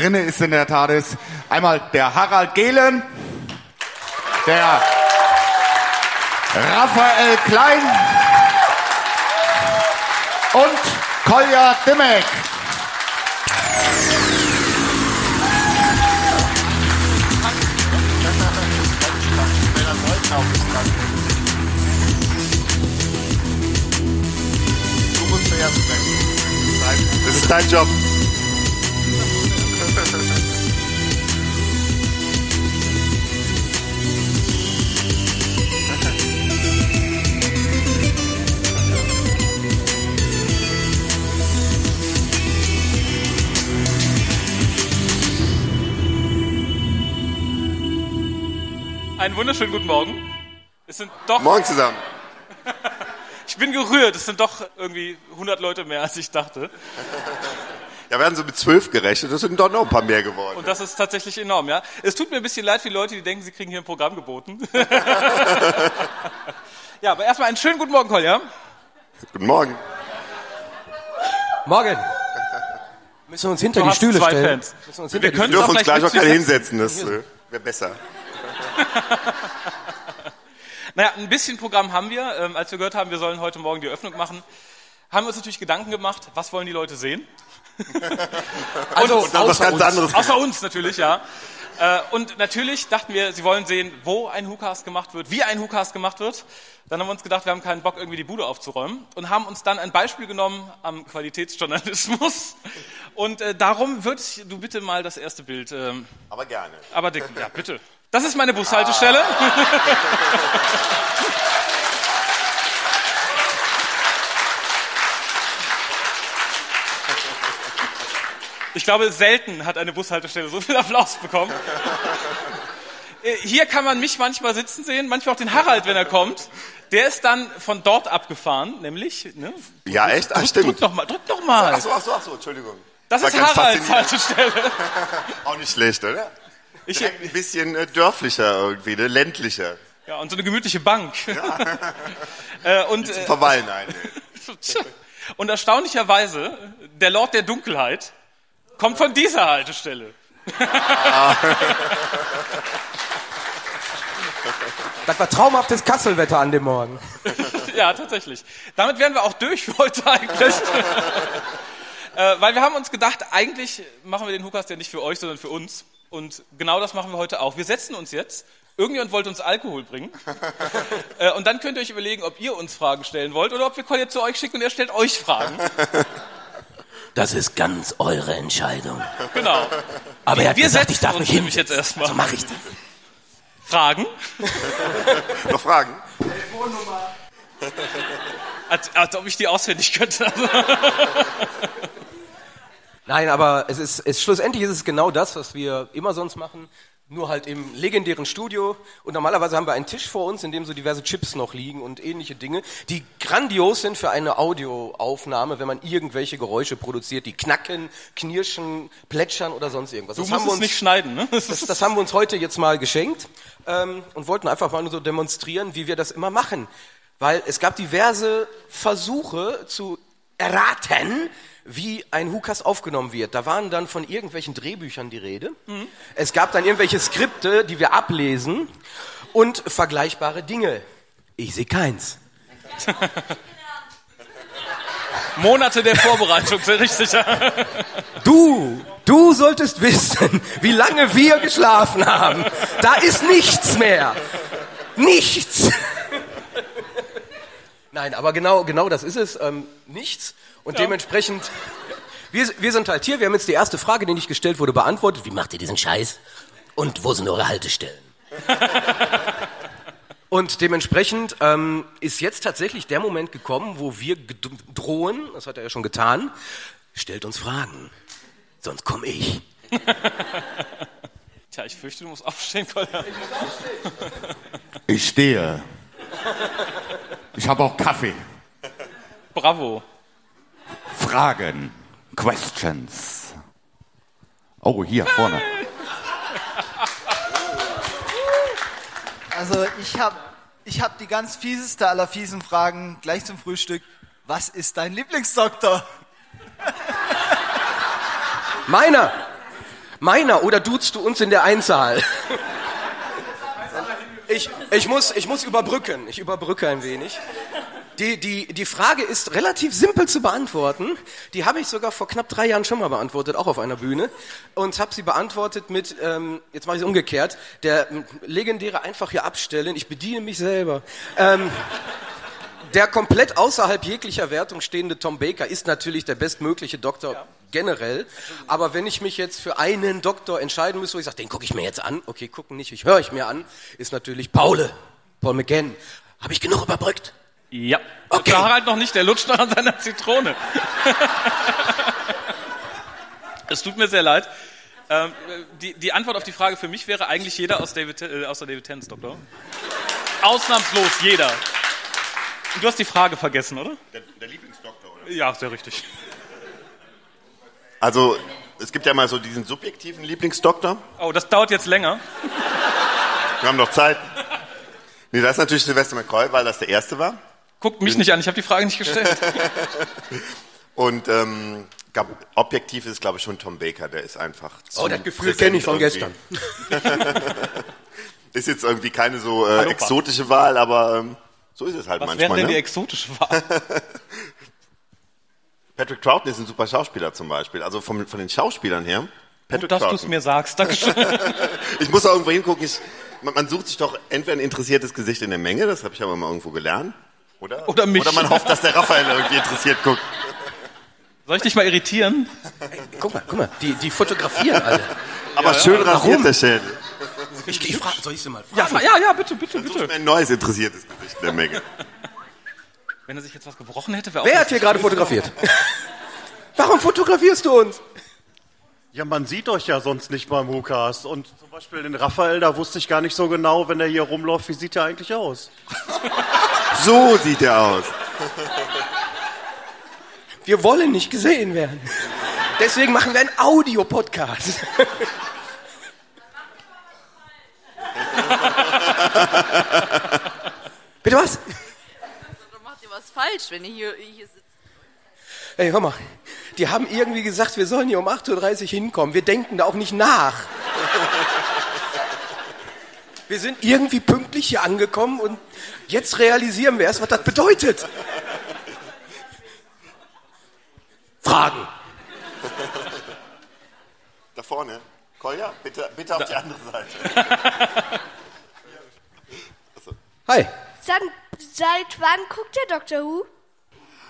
drinne ist in der TARDIS. Einmal der Harald Gehlen, der Raphael Klein und Kolja Dimmek. Das ist dein Job. Einen wunderschönen guten Morgen. Es sind doch, Morgen zusammen. ich bin gerührt, es sind doch irgendwie 100 Leute mehr, als ich dachte. Ja, wir hatten so mit zwölf gerechnet, das sind doch noch ein paar mehr geworden. Und das ist tatsächlich enorm, ja. Es tut mir ein bisschen leid für die Leute, die denken, sie kriegen hier ein Programm geboten. ja, aber erstmal einen schönen guten Morgen, Kolja. Guten Morgen. Morgen. Müssen wir uns hinter Du die Stühle zwei stellen. Fans. Müssen wir uns Wir die können Wir dürfen uns auch gleich noch keine hinsetzen, das äh, wäre besser. Naja, ein bisschen Programm haben wir. Ähm, als wir gehört haben, wir sollen heute Morgen die Öffnung machen, haben wir uns natürlich Gedanken gemacht, was wollen die Leute sehen? Also, Dann was außer ganz uns. anderes. Außer uns natürlich, ja. Äh, Und natürlich dachten wir, sie wollen sehen, wo ein WhoCast gemacht wird, wie ein WhoCast gemacht wird. Dann haben wir uns gedacht, wir haben keinen Bock, irgendwie die Bude aufzuräumen und haben uns dann ein Beispiel genommen am Qualitätsjournalismus. Und äh, darum würdest du bitte mal das erste Bild. Ähm, Aber gerne. aber dick, ja, bitte. Das ist meine Bushaltestelle. Ich glaube, selten hat eine Bushaltestelle so viel Applaus bekommen. Hier kann man mich manchmal sitzen sehen, manchmal auch den Harald, wenn er kommt. Der ist dann von dort abgefahren, nämlich. Ne? Ja, echt? Ach, Drück stimmt. noch mal, drück noch mal. Ach so, ach so, ach so, Entschuldigung. Das War ist Haralds. Haltestelle. Auch nicht schlecht, oder? Ich, ein bisschen äh, dörflicher irgendwie, ne? ländlicher. ja, und so eine gemütliche Bank. äh, und, äh, Verweilen ein. und erstaunlicherweise, der Lord der Dunkelheit kommt von dieser Haltestelle. Das war traumhaftes Kasselwetter an dem Morgen. Ja, tatsächlich. Damit wären wir auch durch für heute eigentlich. äh, weil wir haben uns gedacht, eigentlich machen wir den Hookast ja nicht für euch, sondern für uns. Und genau das machen wir heute auch. Wir setzen uns jetzt. Irgendjemand wollte uns Alkohol bringen. äh, und dann könnt ihr euch überlegen, ob ihr uns Fragen stellen wollt oder ob wir Collier zu euch schicken und er stellt euch Fragen. Das ist ganz eure Entscheidung. Genau. Aber er hat Wir gesagt, ich darf mich hinsetzen. jetzt erstmal. So mache ich das. Fragen? Noch Fragen? Als, als ob ich die auswendig könnte. Nein, aber es ist, es, schlussendlich ist es genau das, was wir immer sonst machen, nur halt im legendären Studio. Und normalerweise haben wir einen Tisch vor uns, in dem so diverse Chips noch liegen und ähnliche Dinge, die grandios sind für eine Audioaufnahme, wenn man irgendwelche Geräusche produziert, die knacken, knirschen, plätschern oder sonst irgendwas. Du Das musst haben wir uns- nicht schneiden, ne? Das das haben wir uns heute jetzt mal geschenkt ähm, und wollten einfach mal nur so demonstrieren, wie wir das immer machen. Weil es gab diverse Versuche zu erraten, wie ein Hukas aufgenommen wird. Da waren dann von irgendwelchen Drehbüchern die Rede. Es gab dann irgendwelche Skripte, die wir ablesen und vergleichbare Dinge. Ich sehe keins. Monate der Vorbereitung, sehr richtig. Du, du solltest wissen, wie lange wir geschlafen haben. Da ist nichts mehr. Nichts. Nein, aber genau, genau das ist es. Ähm, nichts. Und dementsprechend, wir, wir sind halt hier. Wir haben jetzt die erste Frage, die nicht gestellt wurde, beantwortet. Wie macht ihr diesen Scheiß? Und wo sind eure Haltestellen? Und dementsprechend ähm, ist jetzt tatsächlich der Moment gekommen, wo wir drohen, das hat er ja schon getan, stellt uns Fragen. Sonst komme ich. Tja, ich fürchte, du musst aufstehen, Kolja. Ich stehe. Ich habe auch Kaffee. Bravo. Fragen. Questions. Oh, hier vorne. Also ich habe ich hab die ganz fieseste aller fiesen Fragen gleich zum Frühstück. Was ist dein Lieblingsdoktor? Meiner! Meiner oder duzt du uns in der Einzahl? Ich, ich, muss, ich muss überbrücken. Ich überbrücke ein wenig. Die, die, die Frage ist relativ simpel zu beantworten. Die habe ich sogar vor knapp drei Jahren schon mal beantwortet, auch auf einer Bühne. Und habe sie beantwortet mit, ähm, jetzt mache ich es umgekehrt, der ähm, legendäre einfach hier abstellen, ich bediene mich selber. Ähm, der komplett außerhalb jeglicher Wertung stehende Tom Baker ist natürlich der bestmögliche Doktor generell. Aber wenn ich mich jetzt für einen Doktor entscheiden müsste, wo ich sage, den gucke ich mir jetzt an, okay, gucken nicht, ich höre ich mir an, ist natürlich Paul, Paul McGann. Habe ich genug überbrückt? Ja. Okay. Dr. Harald noch nicht, der lutscht noch an seiner Zitrone. es tut mir sehr leid. Ähm, die, die Antwort auf die Frage für mich wäre eigentlich jeder aus David, äh, außer David Tennant, Doktor. Ausnahmslos jeder. Du hast die Frage vergessen, oder? Der, der Lieblingsdoktor, oder? Ja, sehr richtig. Also, es gibt ja mal so diesen subjektiven Lieblingsdoktor. Oh, das dauert jetzt länger. Wir haben noch Zeit. Nee, das ist natürlich Sylvester McCoy, weil das der erste war. Guckt mich nicht an, ich habe die Frage nicht gestellt. Und ähm, gab, objektiv ist, glaube ich, schon Tom Baker. Der ist einfach zu Oh, das Gefühl kenne ich von irgendwie. gestern. Ist jetzt irgendwie keine so äh, exotische Wahl, aber ähm, so ist es halt Was wäre manchmal. denn die Ne? exotische Wahl? Patrick Troughton ist ein super Schauspieler zum Beispiel. Also vom, von den Schauspielern her. Patrick Dass du es mir sagst. Dankeschön. Ich muss auch irgendwo hingucken. Ich, man, man sucht sich doch entweder ein interessiertes Gesicht in der Menge, das habe ich aber mal irgendwo gelernt. Oder? Oder mich. Oder man hofft, dass der Raphael irgendwie interessiert guckt. Soll ich dich mal irritieren? Guck mal, guck mal, die, die fotografieren alle. Aber schön rasiert der Schädel. Ich, ich frage, soll ich sie mal fragen? Ja, fra- ja, ja, bitte, bitte, bitte. mir ein neues interessiertes Gesicht in der Menge. Wenn er sich jetzt was gebrochen hätte, wäre auch... Wer hat hier gerade fotografiert? Warum fotografierst du uns? Ja, man sieht euch ja sonst nicht beim Hukas. Und zum Beispiel den Raphael, da wusste ich gar nicht so genau, wenn er hier rumläuft, wie sieht er eigentlich aus? So sieht er aus. Wir wollen nicht gesehen werden. Deswegen machen wir einen Audio-Podcast. Bitte was? Oder macht ihr was falsch, wenn ihr hier, hier sitzt? Ey, hör mal, die haben irgendwie gesagt, wir sollen hier um 8.30 Uhr hinkommen. Wir denken da auch nicht nach. Wir sind irgendwie pünktlich hier angekommen und jetzt realisieren wir erst, was das bedeutet. Fragen. Da vorne. Kolja, bitte, bitte auf die andere Seite. Hi. Sag, seit wann guckt der Dr. Who?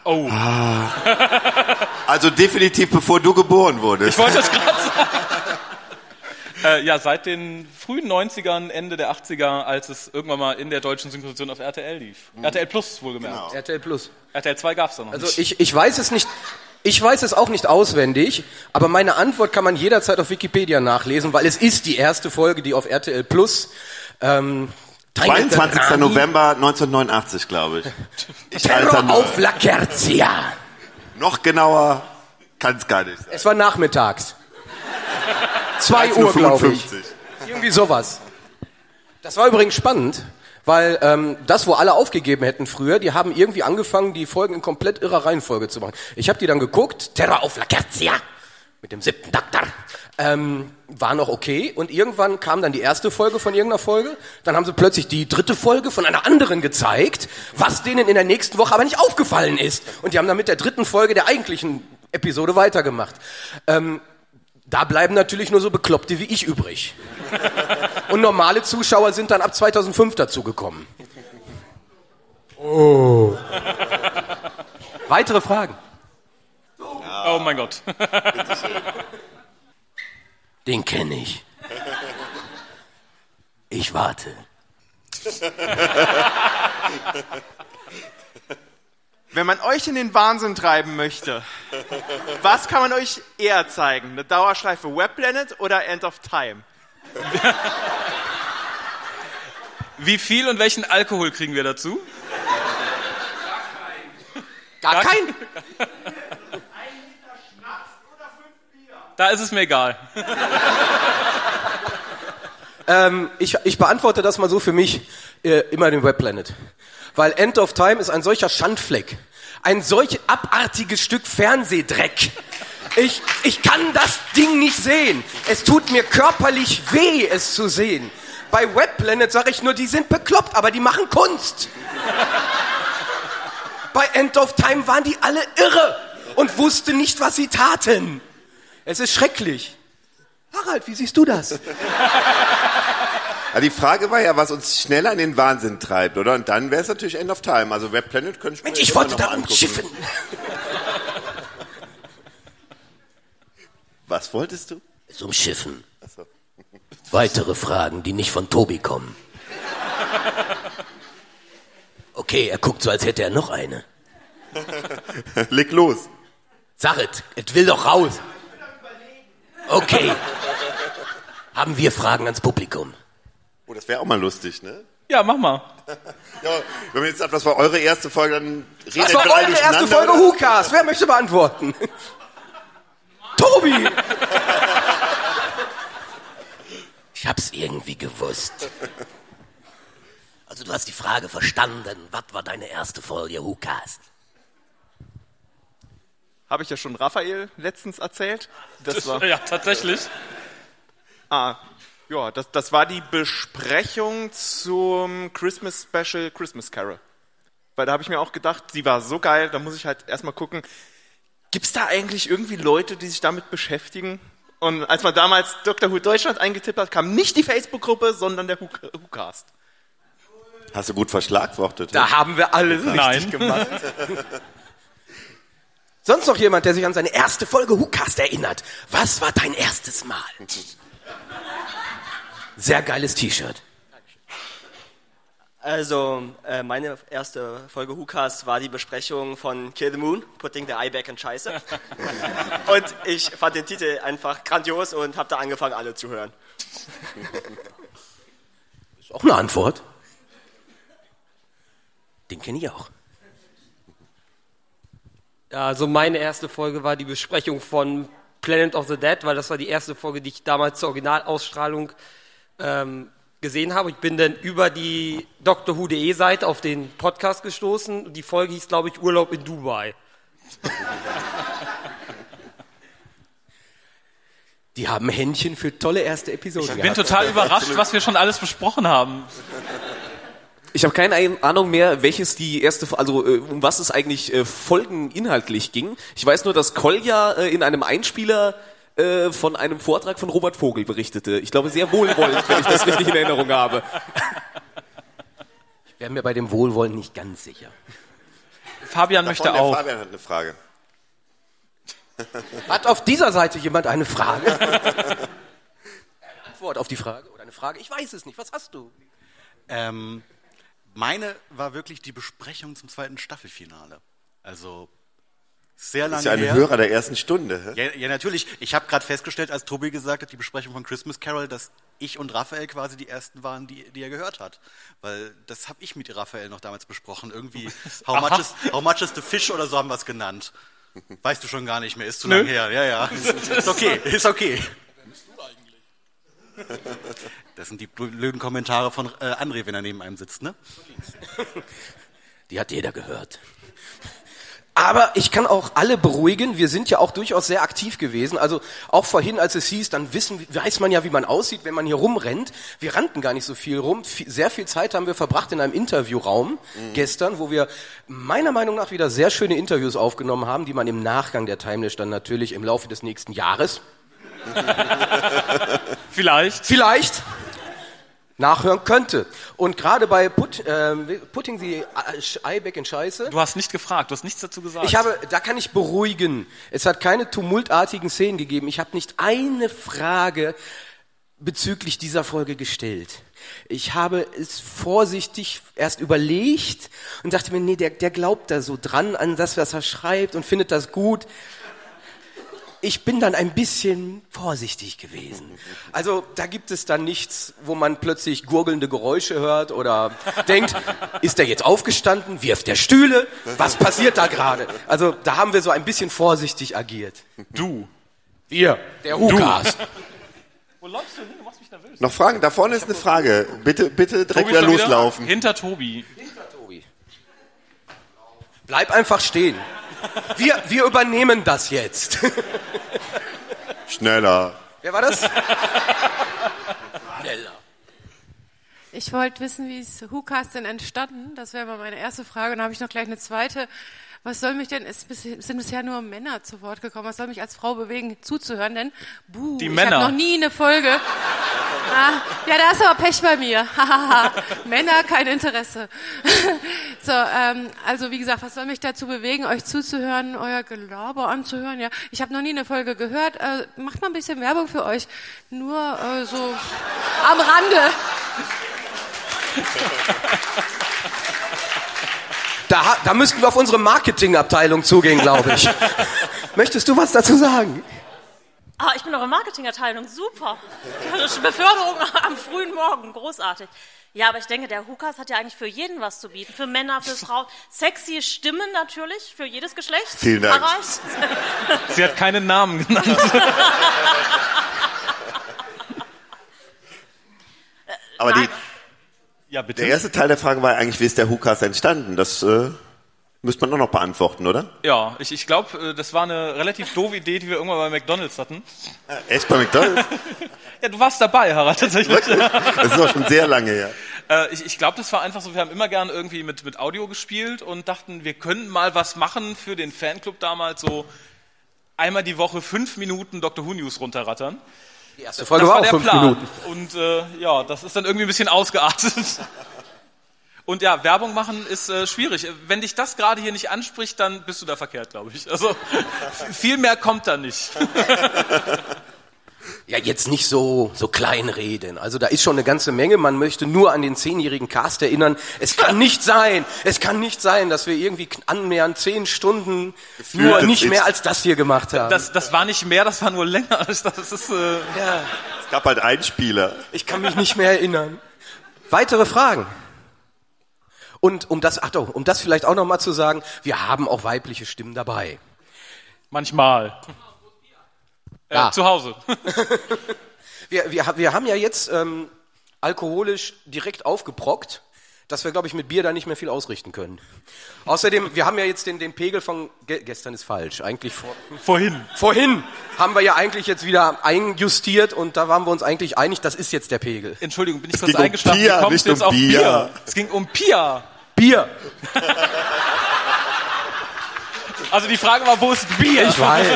Oh, Also definitiv bevor du geboren wurdest. ich wollte das gerade sagen. Äh, ja, seit den frühen 90ern, Ende der 80er, als es irgendwann mal in der deutschen Synchronisation auf RTL lief. RTL Plus, wohlgemerkt. Genau. RTL Plus. RTL 2 gab's da noch Also nicht. ich, ich weiß es nicht. Ich weiß es auch nicht auswendig, aber meine Antwort kann man jederzeit auf Wikipedia nachlesen, weil es ist die erste Folge, die auf RTL Plus. Ähm, 22. November 1989, glaube ich. Ich Terror auf La Quercia. Noch genauer kann es gar nicht sein. Es war nachmittags. Zwei Uhr, glaube ich. 55. Irgendwie sowas. Das war übrigens spannend, weil ähm, das, wo alle aufgegeben hätten früher, die haben irgendwie angefangen, die Folgen in komplett irrer Reihenfolge zu machen. Ich habe die dann geguckt, Terror auf La Quercia, mit dem siebten Doktor, ähm, war noch okay. Und irgendwann kam dann die erste Folge von irgendeiner Folge. Dann haben sie plötzlich die dritte Folge von einer anderen gezeigt, was denen in der nächsten Woche aber nicht aufgefallen ist. Und die haben dann mit der dritten Folge der eigentlichen Episode weitergemacht. Ähm, da bleiben natürlich nur so Bekloppte wie ich übrig. Und normale Zuschauer sind dann ab 2005 dazugekommen. Oh. Weitere Fragen? Oh mein Gott. Den kenne ich. Ich warte. Wenn man euch in den Wahnsinn treiben möchte, was kann man euch eher zeigen? Eine Dauerschleife Webplanet oder End of Time? Wie viel und welchen Alkohol kriegen wir dazu? Gar kein. Da ist es mir egal. Ähm, ich, ich beantworte das mal so für mich, äh, immer den Webplanet. Weil End of Time ist ein solcher Schandfleck. Ein solch abartiges Stück Fernsehdreck. Ich, ich kann das Ding nicht sehen. Es tut mir körperlich weh, es zu sehen. Bei Webplanet sage ich nur, die sind bekloppt, aber die machen Kunst. Bei End of Time waren die alle irre und wussten nicht, was sie taten. Es ist schrecklich. Harald, wie siehst du das? Ja, die Frage war ja, was uns schneller in den Wahnsinn treibt, oder? Und dann wäre es natürlich End of Time. Also Web Planet könnte ich mir Mensch, ich wollte da umschiffen. Was wolltest du? Es umschiffen. So. Weitere Fragen, die nicht von Tobi kommen. Okay, er guckt so, als hätte er noch eine. Leg los. Sag es, es will doch raus. Okay. Haben wir Fragen ans Publikum? Oh, das wäre auch mal lustig, ne? Ja, mach mal. Ja, wenn man jetzt sagt, was war eure erste Folge, dann redet Das war eure erste Folge? WhoCast. Wer möchte beantworten? Tobi! Ich hab's irgendwie gewusst. Also du hast die Frage verstanden. Was war deine erste Folge WhoCast? Habe ich ja schon Raphael letztens erzählt. Das war, Ja, tatsächlich. ah, ja, das, das war die Besprechung zum Christmas Special Christmas Carol. Weil da habe ich mir auch gedacht, sie war so geil, da muss ich halt erstmal gucken, gibt's da eigentlich irgendwie Leute, die sich damit beschäftigen? Und als man damals Dr. Who Deutschland eingetippt hat, kam nicht die Facebook-Gruppe, sondern der Who- WhoCast. Hast du gut verschlagwortet. Da haben wir alles richtig Nein. gemacht. Sonst noch jemand, der sich an seine erste Folge WhoCast erinnert? Was war dein erstes Mal? Sehr geiles T-Shirt. Also, äh, meine erste Folge WhoCast war die Besprechung von Kill the Moon, Putting the Eye Back in Scheiße. und ich fand den Titel einfach grandios und habe da angefangen, alle zu hören. Ist auch eine Antwort. Den kenne ich auch. Also meine erste Folge war die Besprechung von Planet of the Dead, weil das war die erste Folge, die ich damals zur Originalausstrahlung ähm, gesehen habe. Ich bin dann über die Doctor Who.de Seite auf den Podcast gestoßen. Die Folge hieß, glaube ich, Urlaub in Dubai. Die haben Händchen für tolle erste Episoden Ich bin total überrascht, was wir schon alles besprochen haben. Ich habe keine Ein- Ahnung mehr, welches die erste, also äh, um was es eigentlich äh, folgeninhaltlich ging. Ich weiß nur, dass Kolja äh, in einem Einspieler äh, von einem Vortrag von Robert Vogel berichtete. Ich glaube sehr wohlwollend, wenn ich das richtig in Erinnerung habe. Ich wäre mir bei dem Wohlwollen nicht ganz sicher. Fabian Da möchte auch. Fabian hat eine Frage. Hat auf dieser Seite jemand eine Frage? Eine Antwort auf die Frage oder eine Frage? Ich weiß es nicht. Was hast du? Ähm, meine war wirklich die Besprechung zum zweiten Staffelfinale. Also sehr lange ist ja ein her. Hörer der ersten Stunde. hä? Ja, ja natürlich. Ich habe gerade festgestellt, als Tobi gesagt hat, die Besprechung von Christmas Carol, dass ich und Raphael quasi die ersten waren, die, die er gehört hat. Weil das habe ich mit Raphael noch damals besprochen. Irgendwie, how much, is, how much is the fish oder so haben wir es genannt. Weißt du schon gar nicht mehr, ist zu Nö. lang her. Ja, ja. Ist okay, ist okay. Das sind die blöden Kommentare von äh, André, wenn er neben einem sitzt, ne? Die hat jeder gehört. Aber ich kann auch alle beruhigen. Wir sind ja auch durchaus sehr aktiv gewesen. Also auch vorhin, als es hieß, dann wissen, weiß man ja, wie man aussieht, wenn man hier rumrennt. Wir rannten gar nicht so viel rum. Sehr viel Zeit haben wir verbracht in einem Interviewraum gestern, wo wir meiner Meinung nach wieder sehr schöne Interviews aufgenommen haben, die man im Nachgang der Timelash dann natürlich im Laufe des nächsten Jahres Vielleicht. Vielleicht nachhören könnte. Und gerade bei Put, ähm, Putting the Eye Back in Scheiße. Du hast nicht gefragt, du hast nichts dazu gesagt. Ich habe, da kann ich beruhigen. Es hat keine tumultartigen Szenen gegeben. Ich habe nicht eine Frage bezüglich dieser Folge gestellt. Ich habe es vorsichtig erst überlegt und dachte mir, nee, der, der glaubt da so dran an das, was er schreibt und findet das gut. Ich bin dann ein bisschen vorsichtig gewesen. Also da gibt es dann nichts, wo man plötzlich gurgelnde Geräusche hört oder denkt, ist er jetzt aufgestanden, wirft der Stühle, was passiert da gerade? Also da haben wir so ein bisschen vorsichtig agiert. Du. Wir, der Hukas. Wo läufst du hin? Du machst mich nervös. Noch Fragen? Da vorne ist eine Frage. Bitte, bitte direkt Tobi wieder loslaufen. Hinter Tobi. Bleib einfach stehen. Wir, wir übernehmen das jetzt. Schneller. Wer war das? Ich wollte wissen, wie ist WhoCast denn entstanden? Das wäre mal meine erste Frage. Und dann habe ich noch gleich eine zweite. Was soll mich denn, es sind bisher nur Männer zu Wort gekommen, was soll mich als Frau bewegen, zuzuhören? Denn, buh, Die ich habe noch nie eine Folge. Ah, ja, da ist aber Pech bei mir. Männer, kein Interesse. so, ähm, also wie gesagt, was soll mich dazu bewegen, euch zuzuhören, euer Gelaber anzuhören? Ja, ich habe noch nie eine Folge gehört. Äh, macht mal ein bisschen Werbung für euch. Nur äh, so am Rande. Da, da müssten wir auf unsere Marketingabteilung zugehen, glaube ich. Möchtest du was dazu sagen? Ah, ich bin eure Marketingabteilung, super. Beförderung am frühen Morgen, großartig. Ja, aber ich denke, der Hukas hat ja eigentlich für jeden was zu bieten. Für Männer, für Frauen. Sexy Stimmen natürlich, für jedes Geschlecht. Vielen Dank. Erreicht. Sie hat keinen Namen genannt. Aber die, ja, bitte. der erste Teil der Frage war eigentlich, wie ist der Hukas entstanden? Das äh, müsste man auch noch beantworten, oder? Ja, ich, ich glaube, das war eine relativ doofe Idee, die wir irgendwann bei McDonalds hatten. Echt bei McDonalds? Ja, du warst dabei, Harald, tatsächlich. Das ist auch schon sehr lange her. Äh, ich ich glaube, das war einfach so, wir haben immer gern irgendwie mit, mit Audio gespielt und dachten, wir können mal was machen für den Fanclub damals, so einmal die Woche fünf Minuten Dr. Who News runterrattern. Die erste Folge war auch fünf Minuten. Und äh, ja, das ist dann irgendwie ein bisschen ausgeartet. Und ja, Werbung machen ist äh, schwierig. Wenn dich das gerade hier nicht anspricht, dann bist du da verkehrt, glaube ich. Also viel mehr kommt da nicht. Ja, jetzt nicht so, so kleinreden. Also da ist schon eine ganze Menge. Man möchte nur an den zehnjährigen Cast erinnern. Es kann nicht sein, es kann nicht sein, dass wir irgendwie annähernd zehn Stunden nur Gefühlt nicht mehr als das hier gemacht haben. Das, das war nicht mehr, das war nur länger. Das ist, äh, ja. Es gab halt einen Spieler. Ich kann mich nicht mehr erinnern. Weitere Fragen? Und um das, ach doch, um das vielleicht auch noch mal zu sagen, wir haben auch weibliche Stimmen dabei. Manchmal. Äh, Ja. Zu Hause. Wir, wir, wir haben ja jetzt ähm, alkoholisch direkt aufgebrockt, dass wir, glaube ich, mit Bier da nicht mehr viel ausrichten können. Außerdem, wir haben ja jetzt den, den Pegel von ge gestern ist falsch, eigentlich vor, vorhin. Vorhin haben wir ja eigentlich jetzt wieder einjustiert und da waren wir uns eigentlich einig, das ist jetzt der Pegel. Entschuldigung, bin ich Es kurz ging um eingeschlafen. Pia, kommst du jetzt um auf Bier? Bier. Es ging um Pia. Bier. Also die Frage war, wo ist Bier? Ich weiß.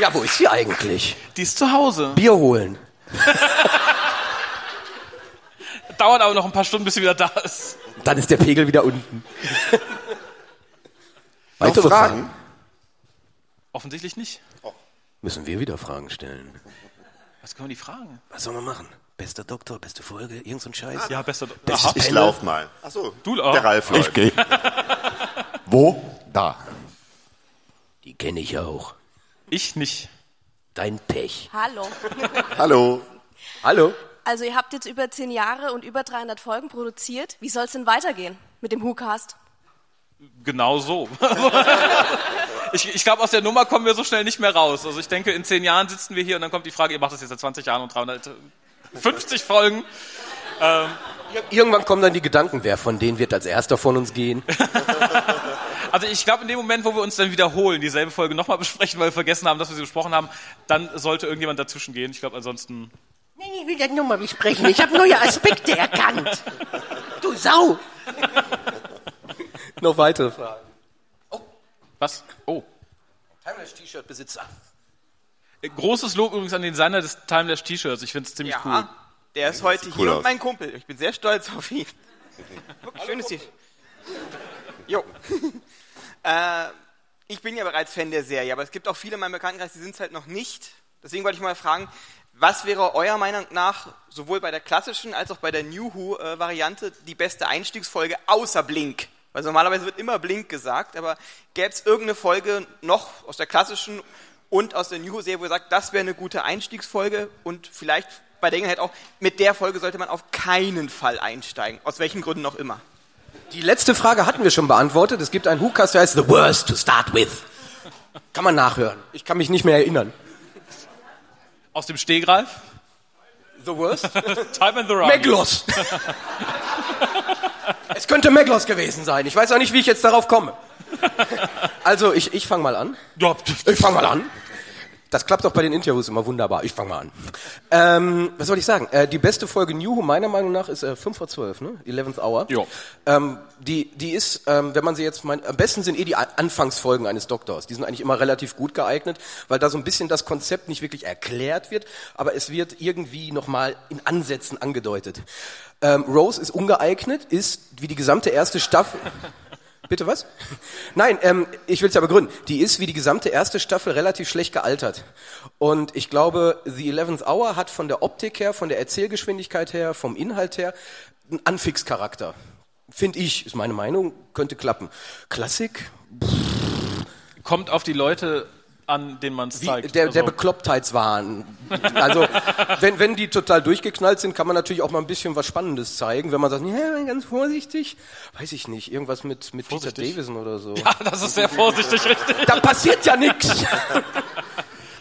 Ja, wo ist sie eigentlich? Die ist zu Hause. Bier holen. Dauert aber noch ein paar Stunden, bis sie wieder da ist. Dann ist der Pegel wieder unten. Noch Weitere Fragen? Offensichtlich nicht. Müssen wir wieder Fragen stellen. Was können wir die fragen? Was sollen wir machen? Bester Doktor, beste Folge, irgend so ein Scheiß? Ja, bester Ich, Aha. ich lauf mal. Achso, Du, der Ralf läuft. Ich gehe. Wo? Da. Die kenne ich auch. Ich nicht. Dein Pech. Hallo. Hallo. Hallo. Also ihr habt jetzt über zehn Jahre und über 300 Folgen produziert. Wie soll es denn weitergehen mit dem WhoCast? Genau so. ich ich glaube, aus der Nummer kommen wir so schnell nicht mehr raus. Also ich denke, in zehn Jahren sitzen wir hier und dann kommt die Frage, ihr macht das jetzt seit 20 Jahren und 350 Folgen. Ähm, Irgendwann kommen dann die Gedanken, wer von denen wird als erster von uns gehen. also ich glaube, in dem Moment, wo wir uns dann wiederholen, dieselbe Folge nochmal besprechen, weil wir vergessen haben, dass wir sie besprochen haben, dann sollte irgendjemand dazwischen gehen. Ich glaube, ansonsten... Nein, ich will das nur mal besprechen. Ich habe neue Aspekte erkannt. Du Sau. Noch weitere Fragen. Was? Oh. Timeless-T-Shirt-Besitzer. Großes Lob übrigens an den Designer des Timeless T-Shirts. Ich finde es ziemlich cool. Der ist heute cool hier aus. und mein Kumpel. Ich bin sehr stolz auf ihn. Wirklich schönes T-Shirt. Jo. äh, ich bin ja bereits Fan der Serie, aber es gibt auch viele in meinem Bekanntenkreis, die sind es halt noch nicht. Deswegen wollte ich mal fragen, was wäre eurer Meinung nach sowohl bei der klassischen als auch bei der New Who-Variante die beste Einstiegsfolge außer Blink? Weil normalerweise wird immer Blink gesagt, aber gäbe es irgendeine Folge noch aus der klassischen und aus der New Who-Serie, wo ihr sagt, das wäre eine gute Einstiegsfolge und vielleicht bei der Gelegenheit auch, mit der Folge sollte man auf keinen Fall einsteigen, aus welchen Gründen auch immer. Die letzte Frage hatten wir schon beantwortet. Es gibt einen WhoCast, der heißt The Worst to Start With. Kann man nachhören. Ich kann mich nicht mehr erinnern. Aus dem Stehgreif? The Worst? Time and the Run. Meglos. Es könnte Meglos gewesen sein. Ich weiß auch nicht, wie ich jetzt darauf komme. Also, ich, ich fange mal an. Ich fange mal an. Das klappt auch bei den Interviews immer wunderbar. Ich fange mal an. Ähm, was soll ich sagen? Äh, die beste Folge New Who meiner Meinung nach ist äh, 5 vor 12, ne? 11th Hour. Ja. Ähm, die, die ist, ähm, wenn man sie jetzt meint, am besten sind eh die Anfangsfolgen eines Doktors. Die sind eigentlich immer relativ gut geeignet, weil da so ein bisschen das Konzept nicht wirklich erklärt wird, aber es wird irgendwie nochmal in Ansätzen angedeutet. Ähm, Rose ist ungeeignet, ist wie die gesamte erste Staffel. Bitte was? Nein, ähm, ich will es ja begründen. Die ist wie die gesamte erste Staffel relativ schlecht gealtert. Und ich glaube, The Eleventh Hour hat von der Optik her, von der Erzählgeschwindigkeit her, vom Inhalt her einen Anfixcharakter. Finde ich, ist meine Meinung, könnte klappen. Klassik, Kommt auf die Leute an, denen man es zeigt. der, der Also- Beklopptheitswahn. Also, wenn, wenn die total durchgeknallt sind, kann man natürlich auch mal ein bisschen was Spannendes zeigen. Wenn man sagt, ja, ganz vorsichtig, weiß ich nicht, irgendwas mit, mit Peter Davison oder so. Ja, das ist sehr vorsichtig, richtig. Da passiert ja nichts.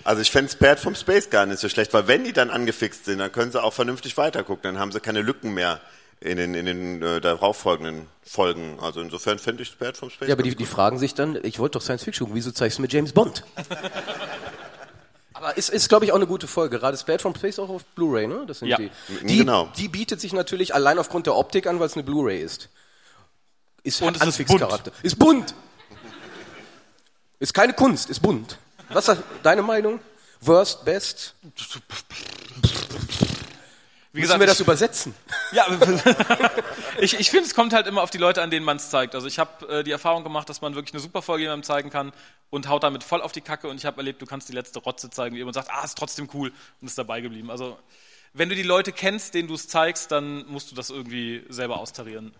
Also ich fände Bad vom Space gar nicht so schlecht, weil wenn die dann angefixt sind, dann können sie auch vernünftig weitergucken, dann haben sie keine Lücken mehr in den, in den äh, darauffolgenden Folgen. Also insofern fände ich Bad vom Space Ja, aber die, die fragen sich dann, ich wollte doch Science Fiction gucken, wieso zeigst du mir James Bond? Aber ist, ist glaube ich, auch eine gute Folge. Gerade Spade from Space auch auf Blu-ray, ne? Das sind Ja, die. Die, genau. die bietet sich natürlich allein aufgrund der Optik an, weil es eine Blu-ray ist. Ist Und es ist Anfixcharakter. Ist bunt. Ist keine Kunst, ist bunt. Was ist deine Meinung? Worst, best? Wie Müssen gesagt, wir das ich- übersetzen? Ja, ich, ich finde, es kommt halt immer auf die Leute an, denen man es zeigt. Also ich habe äh, die Erfahrung gemacht, dass man wirklich eine super Folge jemandem zeigen kann und haut damit voll auf die Kacke. Und ich habe erlebt, du kannst die letzte Rotze zeigen, wie jemand sagt, ah, ist trotzdem cool und ist dabei geblieben. Also wenn du die Leute kennst, denen du es zeigst, dann musst du das irgendwie selber austarieren.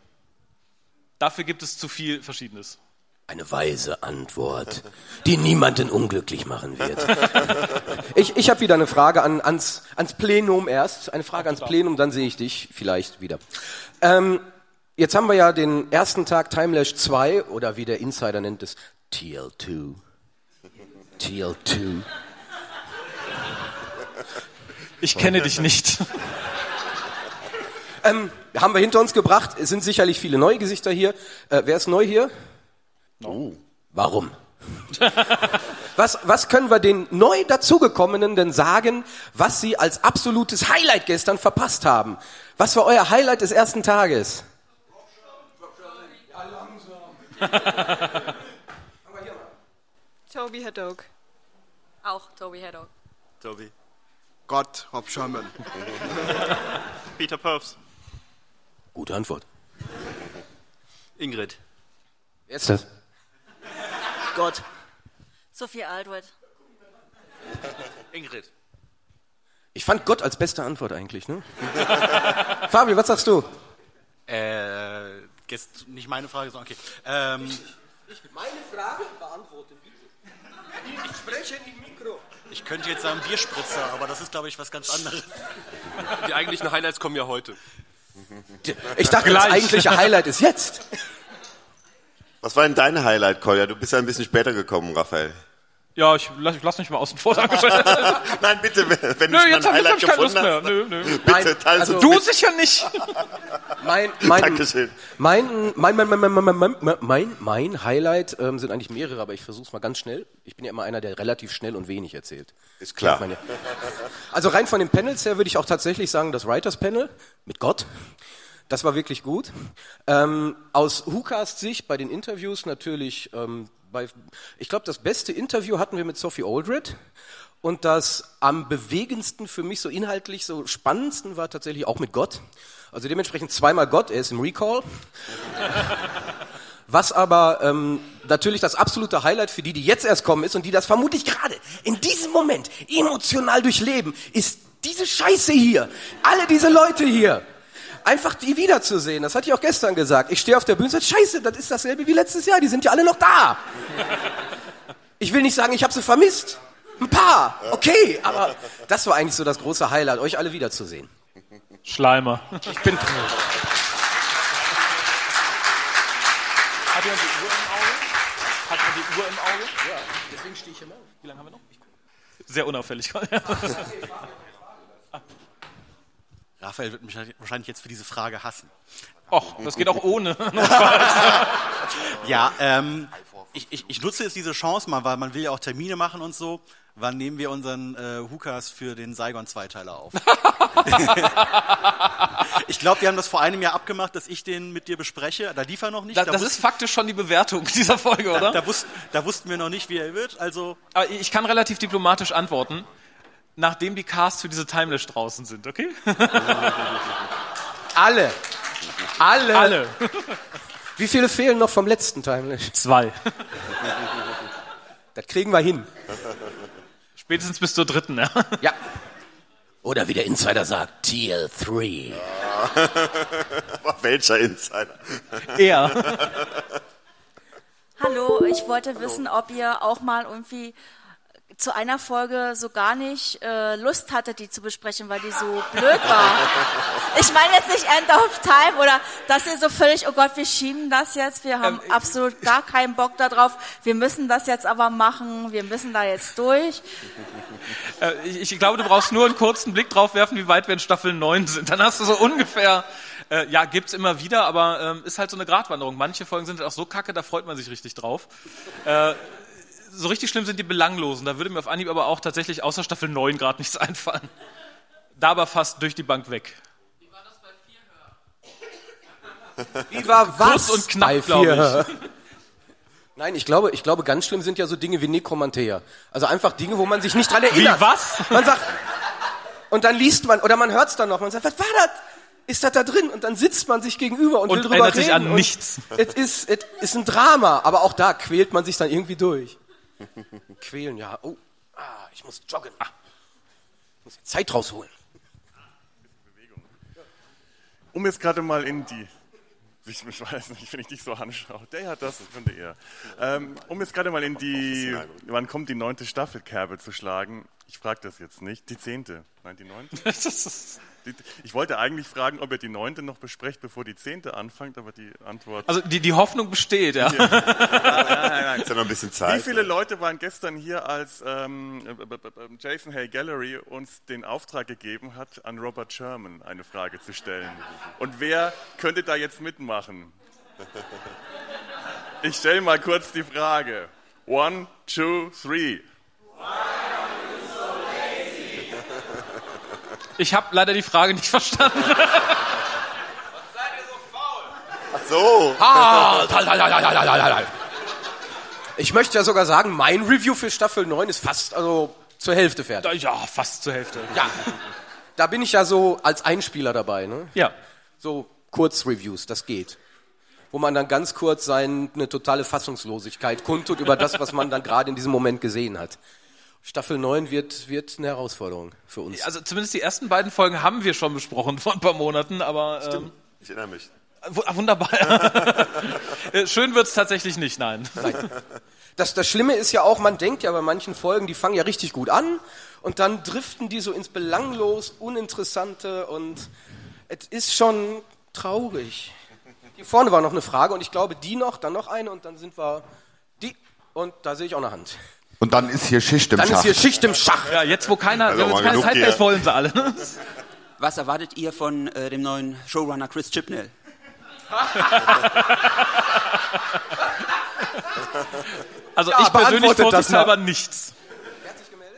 Dafür gibt es zu viel Verschiedenes. Eine weise Antwort, die niemanden unglücklich machen wird. Ich, ich habe wieder eine Frage an, ans, ans Plenum erst. Eine Frage ans Plenum, dann sehe ich dich vielleicht wieder. Ähm, jetzt haben wir ja den ersten Tag Timelash 2 oder wie der Insider nennt es, TL2. TL2. Ich kenne dich nicht. Ähm, haben wir hinter uns gebracht. Es sind sicherlich viele neue Gesichter hier. Äh, wer ist neu hier? Oh. Warum? Was, was können wir den neu dazugekommenen denn sagen, was sie als absolutes Highlight gestern verpasst haben? Was war euer Highlight des ersten Tages? Toby Haddock. Auch Toby Haddock. Toby. Gott, Hop Sherman. Peter Perfs. Gute Antwort. Ingrid. Wer ist das? Gott. Sophie Aldred. Ingrid. Ich fand Gott als beste Antwort eigentlich, ne? Fabio, was sagst du? Äh, jetzt nicht meine Frage, sondern okay. Ähm, Meine Frage beantworten, bitte. Ich spreche in die Mikro. ich könnte jetzt sagen Bierspritzer, aber das ist, glaube ich, was ganz anderes. Die eigentlichen Highlights kommen ja heute. Ich dachte, das eigentliche Highlight ist jetzt. Was war denn dein Highlight, Kolja? Du bist ja ein bisschen später gekommen, Raphael. Ja, ich lasse lass mich mal außen vor. Nein, bitte, wenn nö, du jetzt ein Highlight hab gefunden hast. Nö, nö. Bitte, Nein, also, also, du sicher nicht. mein, mein, Dankeschön. Mein, mein, mein, mein, mein, mein, mein, mein Highlight ähm, sind eigentlich mehrere, aber ich versuche es mal ganz schnell. Ich bin ja immer einer, der relativ schnell und wenig erzählt. Ist klar. also rein von den Panels her würde ich auch tatsächlich sagen, das Writers Panel mit Gott das war wirklich gut. Ähm, aus Hukas Sicht bei den Interviews natürlich, ähm, bei, ich glaube, das beste Interview hatten wir mit Sophie Aldred. Und das am bewegendsten für mich so inhaltlich so spannendsten war tatsächlich auch mit Gott. Also dementsprechend zweimal Gott, er ist im Recall. Was aber ähm, natürlich das absolute Highlight für die, die jetzt erst kommen ist und die das vermutlich gerade in diesem Moment emotional durchleben, ist diese Scheiße hier. Alle diese Leute hier. Einfach die wiederzusehen. Das hatte ich auch gestern gesagt. Ich stehe auf der Bühne und sage, Scheiße, das ist dasselbe wie letztes Jahr. Die sind ja alle noch da. Ich will nicht sagen, ich habe sie vermisst. Ein paar, okay, aber das war eigentlich so das große Highlight, euch alle wiederzusehen. Schleimer. Ich bin Hat jemand die Uhr im Auge? Hat man die Uhr im Auge? Ja, deswegen stehe ich immer auf. Wie lange haben wir noch? Sehr unauffällig. Raphael wird mich wahrscheinlich jetzt für diese Frage hassen. Och, das geht auch ohne. Ja, ähm, ich, ich, ich nutze jetzt diese Chance mal, weil man will ja auch Termine machen und so. Wann nehmen wir unseren äh, Hukas für den Saigon-Zweiteiler auf? ich glaube, wir haben das vor einem Jahr abgemacht, dass ich den mit dir bespreche. Da lief er noch nicht. Da, Da das ist faktisch schon die Bewertung dieser Folge, da, oder? da, wus da wussten wir noch nicht, wie er wird. Also Aber ich kann relativ diplomatisch antworten, nachdem die Casts für diese Timeless draußen sind, okay? Alle. Alle. Alle. Wie viele fehlen noch vom letzten Timeless? Zwei. Das kriegen wir hin. Spätestens bis zur dritten, ja. Ja. Oder wie der Insider sagt, Tier 3. Aber welcher Insider? Er. Hallo, ich wollte wissen, ob ihr auch mal irgendwie zu einer Folge so gar nicht äh, Lust hattet, die zu besprechen, weil die so blöd war. Ich meine jetzt nicht End of Time oder dass ihr so völlig, oh Gott, wir schieben das jetzt, wir haben absolut gar keinen Bock darauf, wir müssen das jetzt aber machen, wir müssen da jetzt durch. Äh, ich, ich glaube, du brauchst nur einen kurzen Blick drauf werfen, wie weit wir in Staffel 9 sind. Dann hast du so ungefähr, äh, ja, gibt's immer wieder, aber ähm, ist halt so eine Gratwanderung. Manche Folgen sind halt auch so kacke, da freut man sich richtig drauf. So richtig schlimm sind die Belanglosen. Da würde mir auf Anhieb aber auch tatsächlich außer Staffel 9 gerade nichts einfallen. Da aber fast durch die Bank weg. Wie war was? Kurz und knapp, bei glaube vier? Nein, ich glaube, ich glaube, ganz schlimm sind ja so Dinge wie Nekromantea. Also einfach Dinge, wo man sich nicht dran erinnert. Wie was? Man sagt, und dann liest man, oder man hört es dann noch, man sagt, was war das? Ist das da drin? Und dann sitzt man sich gegenüber und, Und will drüber erinnert reden. sich an nichts. Es ist, es ist ein Drama, aber auch da quält man sich dann irgendwie durch. Quälen, ja. Oh, ah, ich muss joggen. Ah, ich muss Zeit rausholen. Um jetzt gerade mal in die. Ich, ich weiß nicht, wenn ich dich so anschaue. Der hat das, das könnte er. Ähm, um jetzt gerade mal in die. Wann kommt die neunte Staffel Kerbe zu schlagen? Ich frage das jetzt nicht. Die zehnte. Nein, die neunte. Die, ich wollte eigentlich fragen, ob ihr die neunte noch besprecht, bevor die zehnte anfängt, aber die Antwort. Also die, die Hoffnung besteht, ja. Ist ja noch ein bisschen Zeit. Wie viele Leute waren gestern hier, als ähm, äh, Jason Hay Gallery uns den Auftrag gegeben hat, an Robert Sherman eine Frage zu stellen? Und wer könnte da jetzt mitmachen? Ich stelle mal kurz die Frage. One, two, three. Ich habe leider die Frage nicht verstanden. Ach so. Halt, halt, halt, halt, halt, halt, halt, halt. Ich möchte ja sogar sagen, mein Review für Staffel 9 ist fast also zur Hälfte fertig. Ja, fast zur Hälfte. Ja. Da bin ich ja so als Einspieler dabei, ne? Ja. So Kurzreviews, das geht. Wo man dann ganz kurz seine totale Fassungslosigkeit kundtut über das, was man dann gerade in diesem Moment gesehen hat. Staffel 9 wird, wird eine Herausforderung für uns. Also zumindest die ersten beiden Folgen haben wir schon besprochen vor ein paar Monaten, aber ähm, Ich erinnere mich. ah, wunderbar. Äh, Schön wird's tatsächlich nicht, nein. Das, das Schlimme ist ja auch, man denkt ja bei manchen Folgen, die fangen ja richtig gut an und dann driften die so ins Belanglos, Uninteressante und es ist schon traurig. Hier vorne war noch eine Frage und ich glaube, die noch, dann noch eine und dann sind wir die und da sehe ich auch eine Hand. Und dann ist hier Schicht im Dann Schach. ist hier Schicht im Schach. Ja, jetzt wo keiner, Also jetzt keine Zeit mehr ist, wollen sie alle. Was erwartet ihr von äh, dem neuen Showrunner Chris Chibnall? Also Ja, ich persönlich vorsichtshalber nichts.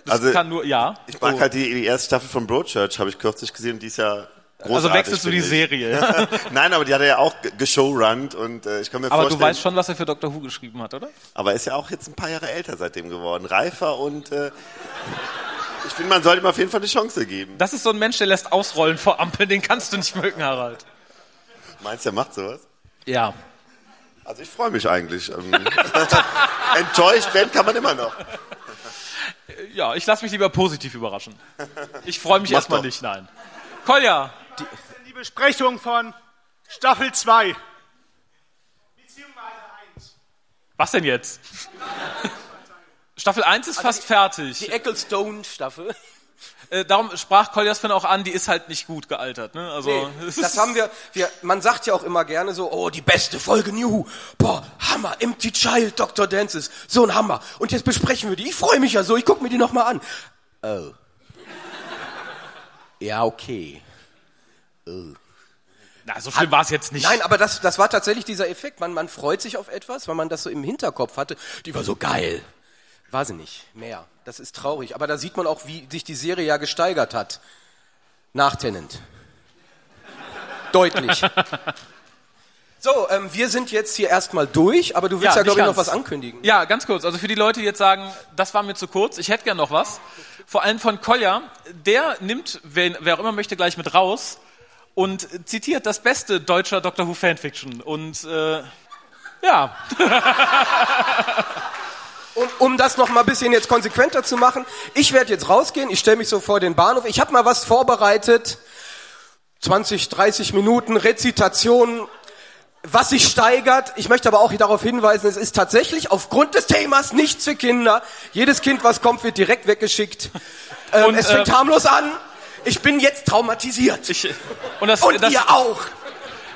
Das Also, kann nur, ja. Ich mag Oh. halt die, die erste Staffel von Broadchurch, habe ich kürzlich gesehen, die ist ja. Also wechselst du die. Serie. Nein, aber die hat er ja auch ge- geshowrunnt und äh, ich kann mir Aber vorstellen. du weißt schon, was er für Dr. Who geschrieben hat, oder? Aber er ist ja auch jetzt ein paar Jahre älter seitdem geworden, reifer und äh, ich finde, man sollte ihm auf jeden Fall eine Chance geben. Das ist so ein Mensch, der lässt ausrollen vor Ampeln, den kannst du nicht mögen, Harald. Meinst du, er macht sowas? Ja. Also ich freue mich eigentlich. Ähm, enttäuscht werden kann man immer noch. Ja, ich lasse mich lieber positiv überraschen. Ich freue mich erstmal doch. nicht, nein. Kolja, Die Besprechung von Staffel 2. was denn jetzt? Staffel 1 ist fast fertig. Die Ecclestone-Staffel. Äh, darum sprach Koljas Fan auch an, die ist halt nicht gut gealtert. Ne? Also, Nee, das haben wir, wir, man sagt ja auch immer gerne so, oh, die beste Folge New. Boah, Hammer, Empty Child, Dr. Dances, so ein Hammer. Und jetzt besprechen wir die. Ich freue mich ja so, ich gucke mir die nochmal an. Oh. Ja, okay. Na, so schlimm war es jetzt nicht. Nein, aber das, das war tatsächlich dieser Effekt. Man, man freut sich auf etwas, weil man das so im Hinterkopf hatte. Die war so geil. War sie nicht. Mehr. Das ist traurig. Aber da sieht man auch, wie sich die Serie ja gesteigert hat. Nach Tennant. Deutlich. So, ähm, wir sind jetzt hier erstmal durch, aber du willst ja, nicht glaube ich, noch was ankündigen. Ja, ganz kurz. Also für die Leute, die jetzt sagen, das war mir zu kurz, ich hätte gern noch was. Vor allem von Kolja. Der nimmt, wer, wer auch immer möchte, gleich mit raus und zitiert das beste deutscher Doctor Who Fanfiction. Und äh, ja. Um, um das noch mal ein bisschen jetzt konsequenter zu machen, ich werde jetzt rausgehen, ich stelle mich so vor den Bahnhof. Ich habe mal was vorbereitet. 20, 30 Minuten Rezitation, was sich steigert. Ich möchte aber auch darauf hinweisen, es ist tatsächlich aufgrund des Themas nichts für Kinder. Jedes Kind, was kommt, wird direkt weggeschickt. Ähm, Und, es fängt äh, harmlos an. Ich bin jetzt traumatisiert. Und, das, Und das, ihr auch.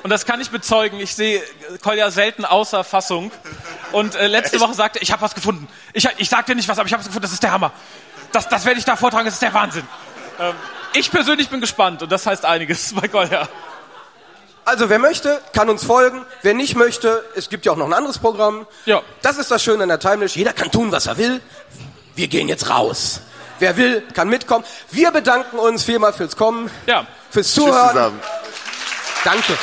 Und das kann ich bezeugen. Ich sehe Kolja selten außer Fassung. Und äh, letzte Woche sagte er, ich habe was gefunden. Ich, ich sag dir nicht was, aber ich habe was gefunden. Das ist der Hammer. Das, das werde ich da vortragen. Das ist der Wahnsinn. Ähm, ich persönlich bin gespannt und das heißt einiges bei Kolja. Also wer möchte, kann uns folgen. Wer nicht möchte, es gibt ja auch noch ein anderes Programm. Ja. Das ist das Schöne an der Timeless. Jeder kann tun, was er will. Wir gehen jetzt raus. Wer will, kann mitkommen. Wir bedanken uns vielmal fürs Kommen. Ja. Fürs Tschüss Zuhören. zusammen. Danke.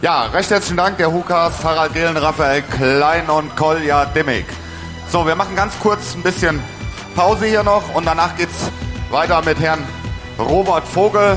Ja, recht herzlichen Dank, der Hukas, Harald Gehlen, Raphael Klein und Kolja Dimmig. So, wir machen ganz kurz ein bisschen Pause hier noch und danach geht's weiter mit Herrn Robert Vogel